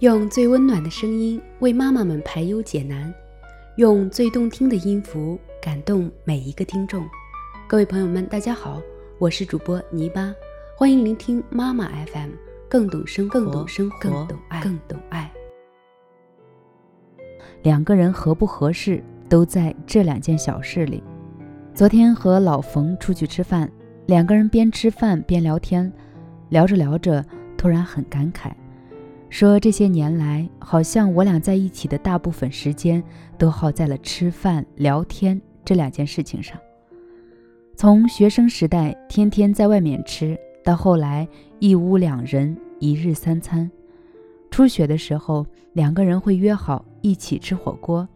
用最温暖的声音为妈妈们排忧解难，用最动听的音符感动每一个听众。各位朋友们，大家好，我是主播泥巴，欢迎聆听妈妈 FM，更懂生，更懂生活，更懂爱，更懂爱。两个人合不合适，都在这两件小事里。昨天和老冯出去吃饭，两个人边吃饭边聊天，聊着聊着，突然很感慨，说这些年来，好像我俩在一起的大部分时间都耗在了吃饭、聊天这两件事情上。从学生时代天天在外面吃，到后来一屋两人一日三餐，初学的时候，两个人会约好一起吃火锅。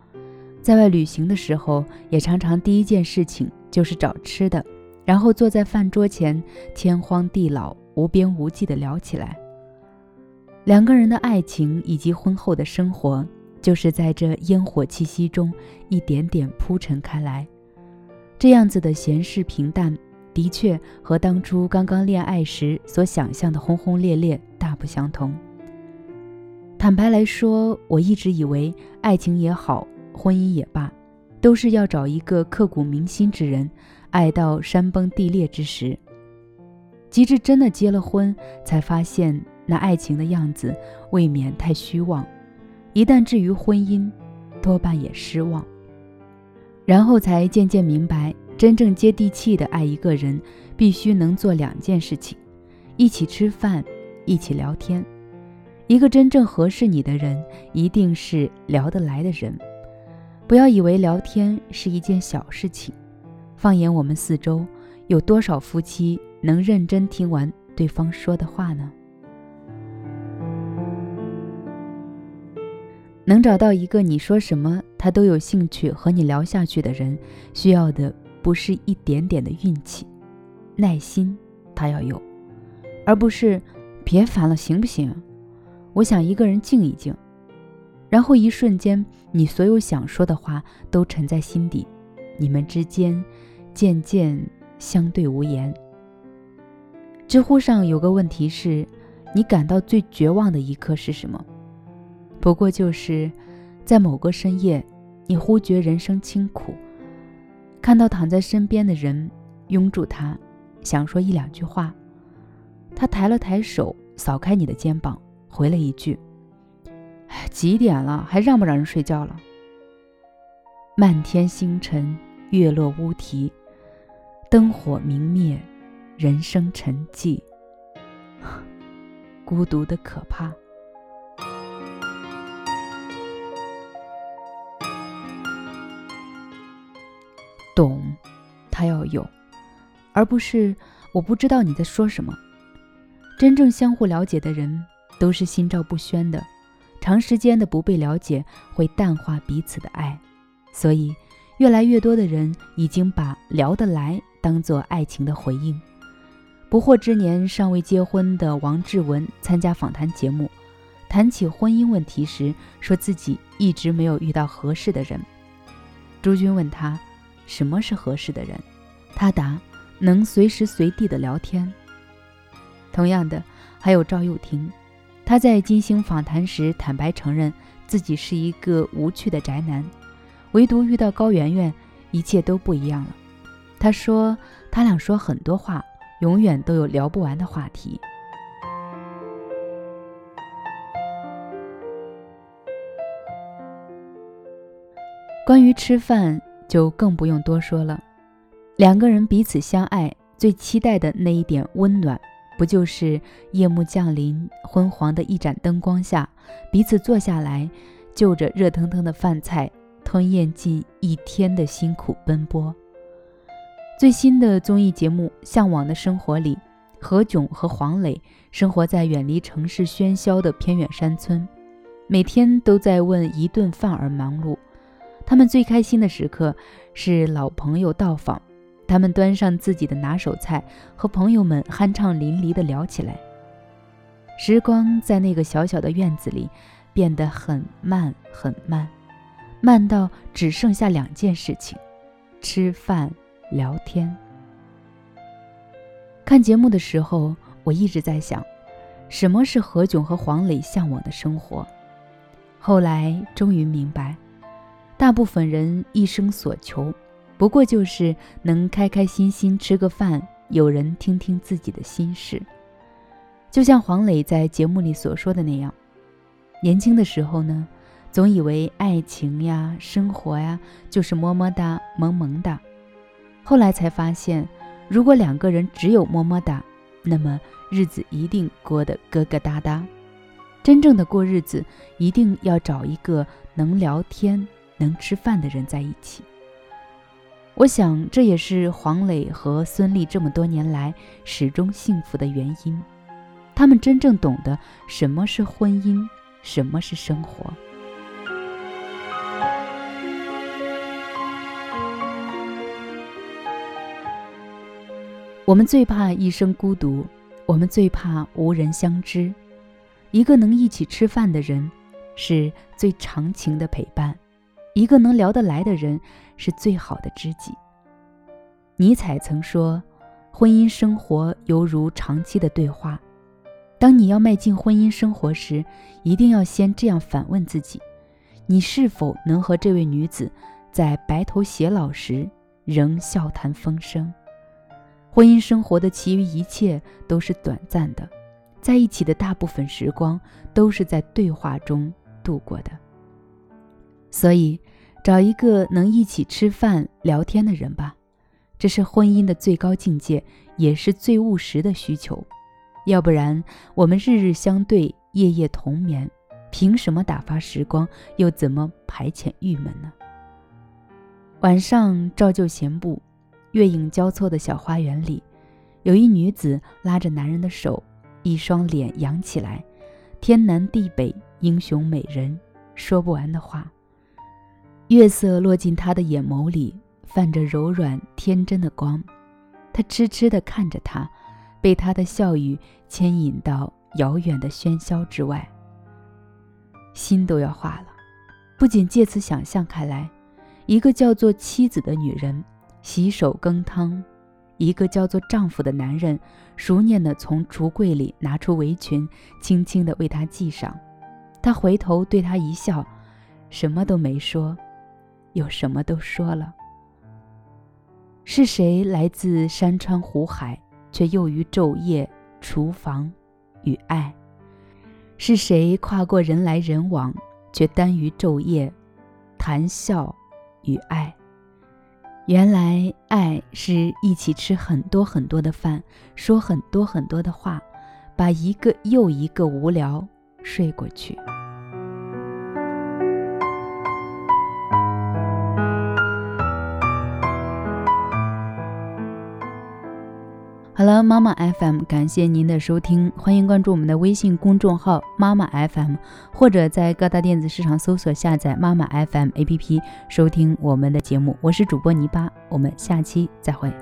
在外旅行的时候，也常常第一件事情就是找吃的，然后坐在饭桌前，天荒地老、无边无际地聊起来。两个人的爱情以及婚后的生活，就是在这烟火气息中一点点铺陈开来。这样子的闲适平淡，的确和当初刚刚恋爱时所想象的轰轰烈烈大不相同。坦白来说，我一直以为爱情也好。婚姻也罢，都是要找一个刻骨铭心之人，爱到山崩地裂之时。及至真的结了婚，才发现那爱情的样子未免太虚妄。一旦至于婚姻，多半也失望。然后才渐渐明白，真正接地气的爱一个人，必须能做两件事情：一起吃饭，一起聊天。一个真正合适你的人，一定是聊得来的人。不要以为聊天是一件小事情，放眼我们四周，有多少夫妻能认真听完对方说的话呢？能找到一个你说什么他都有兴趣和你聊下去的人，需要的不是一点点的运气，耐心他要有，而不是别烦了行不行？我想一个人静一静。然后一瞬间，你所有想说的话都沉在心底，你们之间渐渐相对无言。知乎上有个问题是：你感到最绝望的一刻是什么？不过就是在某个深夜，你忽觉人生清苦，看到躺在身边的人，拥住他，想说一两句话，他抬了抬手，扫开你的肩膀，回了一句。几点了，还让不让人睡觉了？漫天星辰，月落乌啼，灯火明灭，人生沉寂，孤独的可怕。懂，他要有，而不是我不知道你在说什么。真正相互了解的人，都是心照不宣的。长时间的不被了解会淡化彼此的爱，所以越来越多的人已经把聊得来当做爱情的回应。不惑之年尚未结婚的王志文参加访谈节目，谈起婚姻问题时，说自己一直没有遇到合适的人。朱军问他什么是合适的人，他答：能随时随地的聊天。同样的，还有赵又廷。他在金星访谈时坦白承认，自己是一个无趣的宅男，唯独遇到高圆圆，一切都不一样了。他说，他俩说很多话，永远都有聊不完的话题。关于吃饭，就更不用多说了。两个人彼此相爱，最期待的那一点温暖。不就是夜幕降临，昏黄的一盏灯光下，彼此坐下来，就着热腾腾的饭菜，吞咽尽一天的辛苦奔波。最新的综艺节目《向往的生活》里，何炅和黄磊生活在远离城市喧嚣的偏远山村，每天都在为一顿饭而忙碌。他们最开心的时刻是老朋友到访。他们端上自己的拿手菜，和朋友们酣畅淋漓地聊起来。时光在那个小小的院子里变得很慢很慢，慢到只剩下两件事情：吃饭、聊天。看节目的时候，我一直在想，什么是何炅和黄磊向往的生活。后来终于明白，大部分人一生所求，不过就是能开开心心吃个饭，有人听听自己的心事。就像黄磊在节目里所说的那样，年轻的时候呢，总以为爱情呀、生活呀就是么么哒、萌萌哒，后来才发现，如果两个人只有么么哒，那么日子一定过得疙疙瘩瘩。真正的过日子，一定要找一个能聊天、能吃饭的人在一起。我想，这也是黄磊和孙俪这么多年来始终幸福的原因。他们真正懂得什么是婚姻，什么是生活。我们最怕一生孤独，我们最怕无人相知。一个能一起吃饭的人，是最长情的陪伴；一个能聊得来的人，是最好的知己。尼采曾说：“婚姻生活犹如长期的对话。”当你要迈进婚姻生活时，一定要先这样反问自己：你是否能和这位女子在白头偕老时仍笑谈风生？婚姻生活的其余一切都是短暂的。在一起的大部分时光都是在对话中度过的，所以找一个能一起吃饭聊天的人吧，这是婚姻的最高境界，也是最务实的需求。要不然，我们日日相对，夜夜同眠，凭什么打发时光，又怎么排遣郁闷呢？晚上照旧闲步，月影交错的小花园里，有一女子拉着男人的手。一双脸扬起来，天南地北，英雄美人，说不完的话。月色落进他的眼眸里，泛着柔软天真的光。他痴痴地看着他，被他的笑语牵引到遥远的喧嚣之外，心都要化了。不仅借此想象开来，一个叫做妻子的女人，洗手羹汤。一个叫做丈夫的男人，熟练地从橱柜里拿出围裙，轻轻地为她系上。他回头对她一笑，什么都没说，又什么都说了。是谁来自山川湖海，却囿于昼夜厨房与爱？是谁跨过人来人往，却耽于昼夜谈笑与爱？原来，爱是一起吃很多很多的饭，说很多很多的话，把一个又一个无聊睡过去。好了，妈妈 FM，感谢您的收听，欢迎关注我们的微信公众号妈妈 FM，或者在各大电子市场搜索下载妈妈 FM APP 收听我们的节目。我是主播泥巴，我们下期再会。